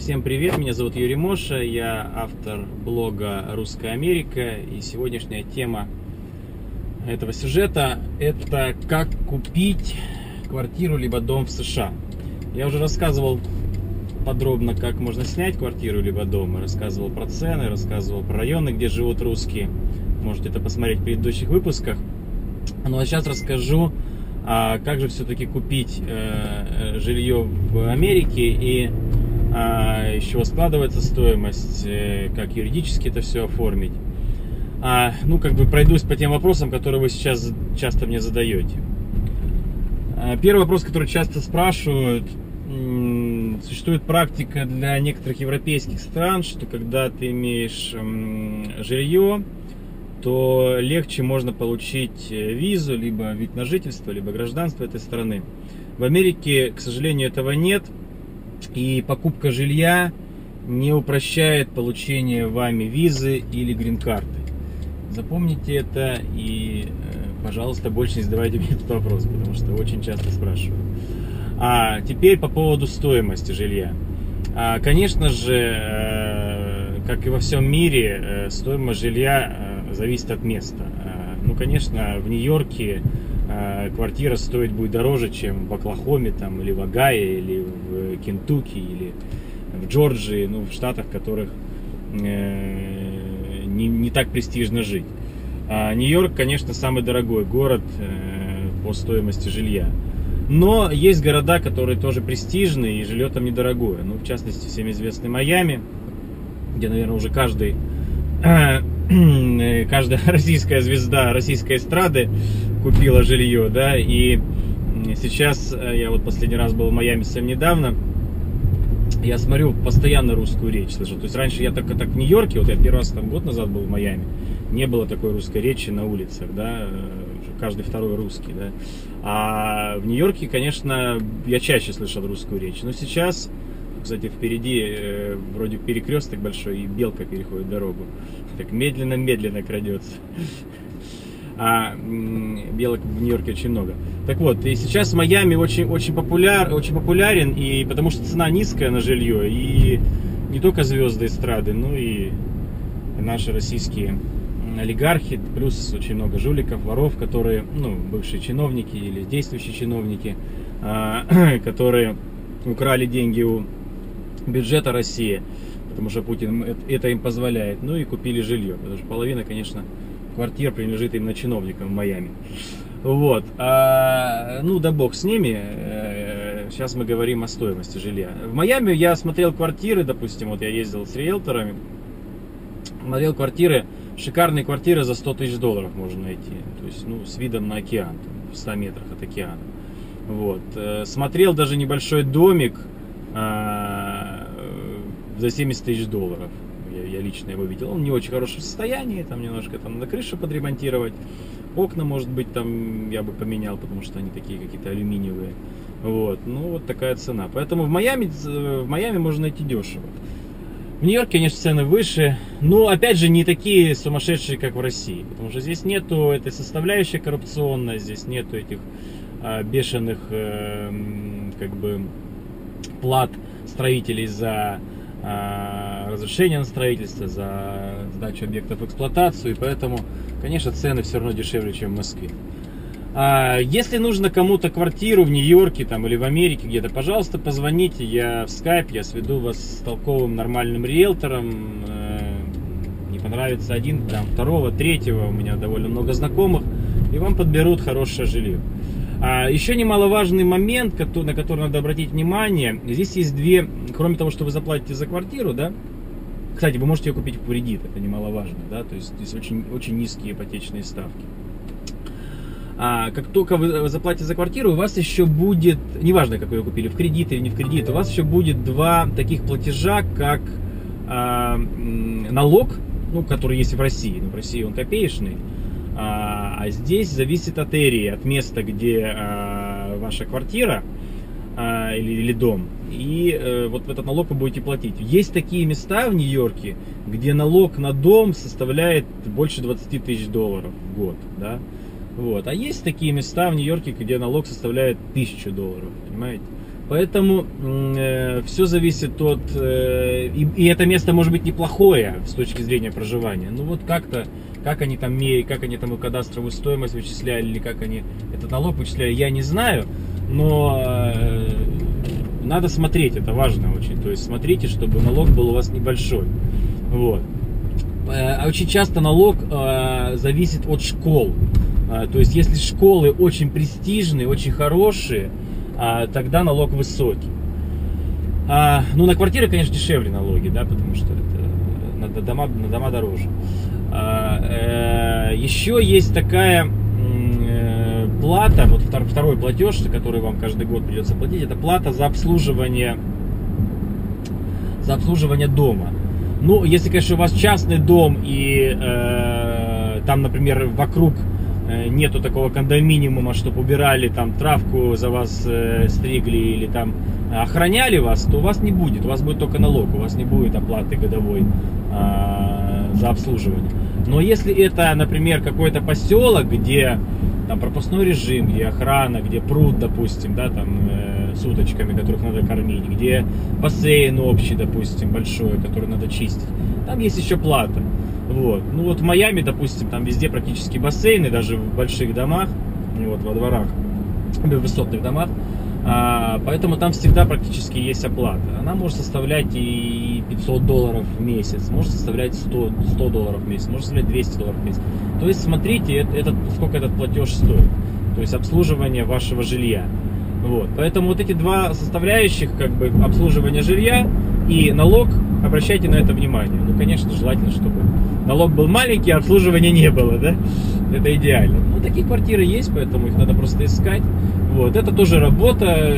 Всем привет, меня зовут Юрий Моша, я автор блога «Русская Америка» и сегодняшняя тема этого сюжета это как купить квартиру либо дом в США. Я уже рассказывал подробно, как можно снять квартиру либо дом, рассказывал про цены, рассказывал про районы, где живут русские. Можете это посмотреть в предыдущих выпусках. Ну а сейчас расскажу, а как же все-таки купить э, жилье в Америке и а, из чего складывается стоимость, э, как юридически это все оформить. А, ну, как бы пройдусь по тем вопросам, которые вы сейчас часто мне задаете. А, первый вопрос, который часто спрашивают, существует практика для некоторых европейских стран, что когда ты имеешь жилье, то легче можно получить э, визу, либо вид на жительство, либо гражданство этой страны. В Америке, к сожалению, этого нет – и покупка жилья не упрощает получение вами визы или грин-карты. Запомните это и, э, пожалуйста, больше не задавайте мне этот вопрос, потому что очень часто спрашивают. А теперь по поводу стоимости жилья. А, конечно же, э, как и во всем мире, э, стоимость жилья зависит от места. Ну, конечно, в Нью-Йорке квартира стоить будет дороже, чем в Оклахоме там, или в Огайо, или в Кентукки, или в Джорджии, ну, в штатах, в которых э, не, не так престижно жить. А Нью-Йорк, конечно, самый дорогой город э, по стоимости жилья. Но есть города, которые тоже престижные, и жилье там недорогое. Ну, в частности, всем известный Майами, где, наверное, уже каждый каждая российская звезда российской эстрады купила жилье, да, и сейчас, э, я вот последний раз был в Майами совсем недавно, я смотрю, постоянно русскую речь слышу. То есть раньше я только так в Нью-Йорке, вот я первый раз там год назад был в Майами, не было такой русской речи на улицах, да, э, каждый второй русский, да. А в Нью-Йорке, конечно, я чаще слышал русскую речь. Но сейчас, кстати, впереди э, вроде перекресток большой, и белка переходит дорогу. Так медленно-медленно крадется а белок в Нью-Йорке очень много. Так вот, и сейчас Майами очень, очень, популяр, очень популярен, и потому что цена низкая на жилье, и не только звезды эстрады, но и наши российские олигархи, плюс очень много жуликов, воров, которые, ну, бывшие чиновники или действующие чиновники, а, которые украли деньги у бюджета России, потому что Путин это им позволяет, ну и купили жилье, потому что половина, конечно, квартир принадлежит именно чиновникам в Майами. Вот. А, ну, да бог с ними. Сейчас э, мы говорим о стоимости жилья. В Майами я смотрел квартиры, допустим, вот я ездил с риэлторами, смотрел квартиры, шикарные квартиры за 100 тысяч долларов можно найти. То есть, ну, с видом на океан, в 100 метрах от океана. Вот. Э, смотрел даже небольшой домик а, за 70 тысяч долларов я лично его видел. Он не очень хорошем состоянии, там немножко там надо крышу подремонтировать. Окна, может быть, там я бы поменял, потому что они такие какие-то алюминиевые. Вот, ну вот такая цена. Поэтому в Майами, в Майами можно найти дешево. В Нью-Йорке, конечно, цены выше, но опять же не такие сумасшедшие, как в России, потому что здесь нету этой составляющей коррупционной, здесь нету этих а, бешеных э, как бы плат строителей за а, разрешение на строительство, за сдачу объектов в эксплуатацию, и поэтому, конечно, цены все равно дешевле, чем в Москве. А если нужно кому-то квартиру в Нью-Йорке там, или в Америке где-то, пожалуйста, позвоните, я в скайп, я сведу вас с толковым нормальным риэлтором. Э, не понравится один, там, второго, третьего, у меня довольно много знакомых, и вам подберут хорошее жилье. А еще немаловажный момент, на который надо обратить внимание, здесь есть две, кроме того, что вы заплатите за квартиру, да, кстати, вы можете ее купить в кредит, это немаловажно, да, то есть здесь очень, очень низкие ипотечные ставки. А как только вы заплатите за квартиру, у вас еще будет, неважно, как вы ее купили, в кредит или не в кредит, у вас еще будет два таких платежа, как а, налог, ну, который есть в России, но в России он копеечный, а, а здесь зависит от эрии, от места, где а, ваша квартира а, или, или дом. И а, вот этот налог вы будете платить. Есть такие места в Нью-Йорке, где налог на дом составляет больше 20 тысяч долларов в год. Да? Вот. А есть такие места в Нью-Йорке, где налог составляет 1000 долларов. Понимаете? Поэтому э, все зависит от... Э, и, и это место может быть неплохое с точки зрения проживания. Ну вот как-то, как они там как они там и кадастровую стоимость вычисляли, или как они этот налог вычисляли, я не знаю. Но э, надо смотреть, это важно очень. То есть смотрите, чтобы налог был у вас небольшой. Вот. Э, очень часто налог э, зависит от школ. То есть если школы очень престижные, очень хорошие, а, тогда налог высокий. А, ну, на квартиры, конечно, дешевле налоги, да, потому что это на, дома, на дома дороже. А, еще есть такая плата, вот второй платеж, который вам каждый год придется платить, это плата за обслуживание, за обслуживание дома. Ну, если, конечно, у вас частный дом и э, там, например, вокруг Э, нету такого кондоминиума, чтобы убирали там травку за вас э, стригли или там охраняли вас, то у вас не будет, у вас будет только налог, у вас не будет оплаты годовой э, за обслуживание. Но если это, например, какой-то поселок, где там пропускной режим, где охрана, где пруд, допустим, да, там э, с которых надо кормить, где бассейн общий, допустим, большой, который надо чистить, там есть еще плата. Вот. Ну вот в Майами, допустим, там везде практически бассейны, даже в больших домах, вот во дворах, в высотных домах. А, поэтому там всегда практически есть оплата. Она может составлять и 500 долларов в месяц, может составлять 100, 100 долларов в месяц, может составлять 200 долларов в месяц. То есть смотрите, этот, сколько этот платеж стоит. То есть обслуживание вашего жилья. Вот. Поэтому вот эти два составляющих, как бы обслуживание жилья и налог, обращайте на это внимание. Ну, конечно, желательно, чтобы налог был маленький, а обслуживания не было, да? Это идеально. Ну, такие квартиры есть, поэтому их надо просто искать. Вот, это тоже работа,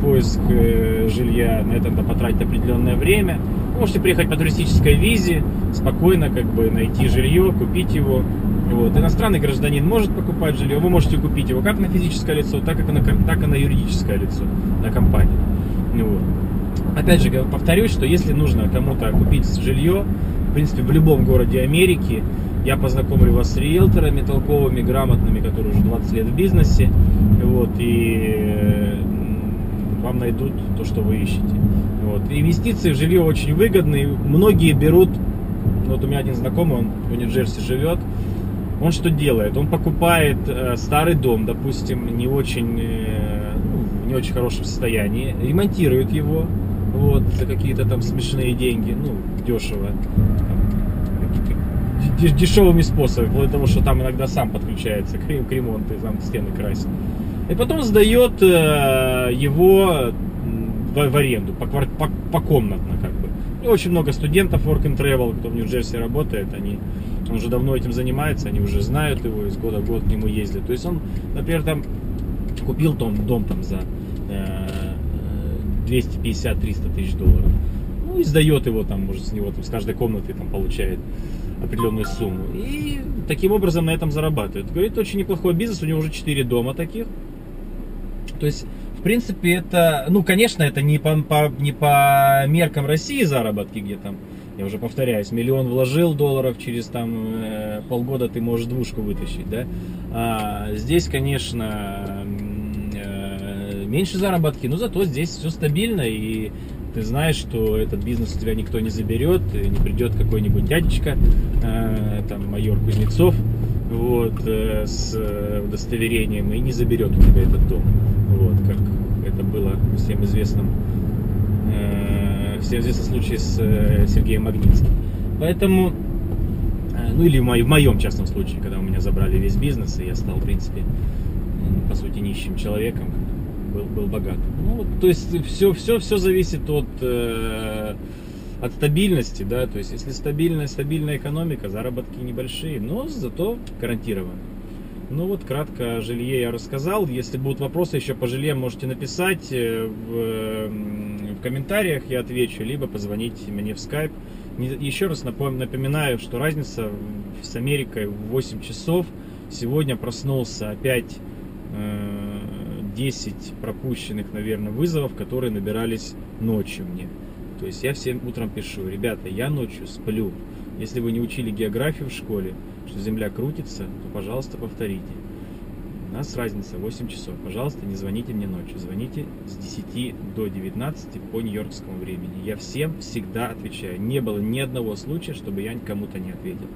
поиск э, жилья, на это надо потратить определенное время. можете приехать по туристической визе, спокойно как бы найти жилье, купить его. Вот. Иностранный гражданин может покупать жилье, вы можете купить его как на физическое лицо, так и на, так и на юридическое лицо, на компанию. Вот. Опять же, повторюсь, что если нужно кому-то купить жилье, в принципе, в любом городе Америки. Я познакомлю вас с риэлторами толковыми, грамотными, которые уже 20 лет в бизнесе. Вот, и вам найдут то, что вы ищете. Вот. Инвестиции в жилье очень выгодные. Многие берут, вот у меня один знакомый, он в Нью-Джерси живет, он что делает? Он покупает э, старый дом, допустим, не очень, э, ну, не очень хорошем состоянии, ремонтирует его, вот, за какие-то там смешные деньги, ну, дешево, дешевыми способами, вплоть до того, что там иногда сам подключается к, к ремонту и там стены красит. И потом сдает э, его в, в аренду, по, по, по комнатно как бы. И очень много студентов Work and Travel, кто в Нью-Джерси работает, они он уже давно этим занимается, они уже знают его, из года в год к нему ездят. То есть он, например, там купил дом, дом там за 250-300 тысяч долларов. Ну, и сдает его там, может, с него там, с каждой комнаты там получает определенную сумму. И таким образом на этом зарабатывает. Говорит, очень неплохой бизнес, у него уже 4 дома таких. То есть, в принципе, это, ну, конечно, это не по, по, не по меркам России заработки, где там, я уже повторяюсь, миллион вложил долларов, через там э, полгода ты можешь двушку вытащить, да. А здесь, конечно, меньше заработки, но зато здесь все стабильно и ты знаешь, что этот бизнес у тебя никто не заберет, не придет какой-нибудь дядечка, э, там майор Кузнецов, вот, э, с удостоверением и не заберет у тебя этот дом, вот, как это было всем известным, э, всем известном случае с Сергеем Магнитским. Поэтому, ну или в моем частном случае, когда у меня забрали весь бизнес, и я стал, в принципе, по сути, нищим человеком, был, был богат. Ну, то есть все, все, все зависит от, э, от стабильности, да, то есть если стабильная, стабильная экономика, заработки небольшие, но зато гарантированно. Ну вот, кратко о жилье я рассказал. Если будут вопросы еще по жилье, можете написать э, в, в комментариях, я отвечу, либо позвонить мне в Skype. Еще раз напоминаю, что разница с Америкой в 8 часов. Сегодня проснулся опять э, 10 пропущенных, наверное, вызовов, которые набирались ночью мне. То есть я всем утром пишу, ребята, я ночью сплю. Если вы не учили географию в школе, что Земля крутится, то, пожалуйста, повторите. У нас разница 8 часов. Пожалуйста, не звоните мне ночью. Звоните с 10 до 19 по нью-йоркскому времени. Я всем всегда отвечаю. Не было ни одного случая, чтобы я кому-то не ответил.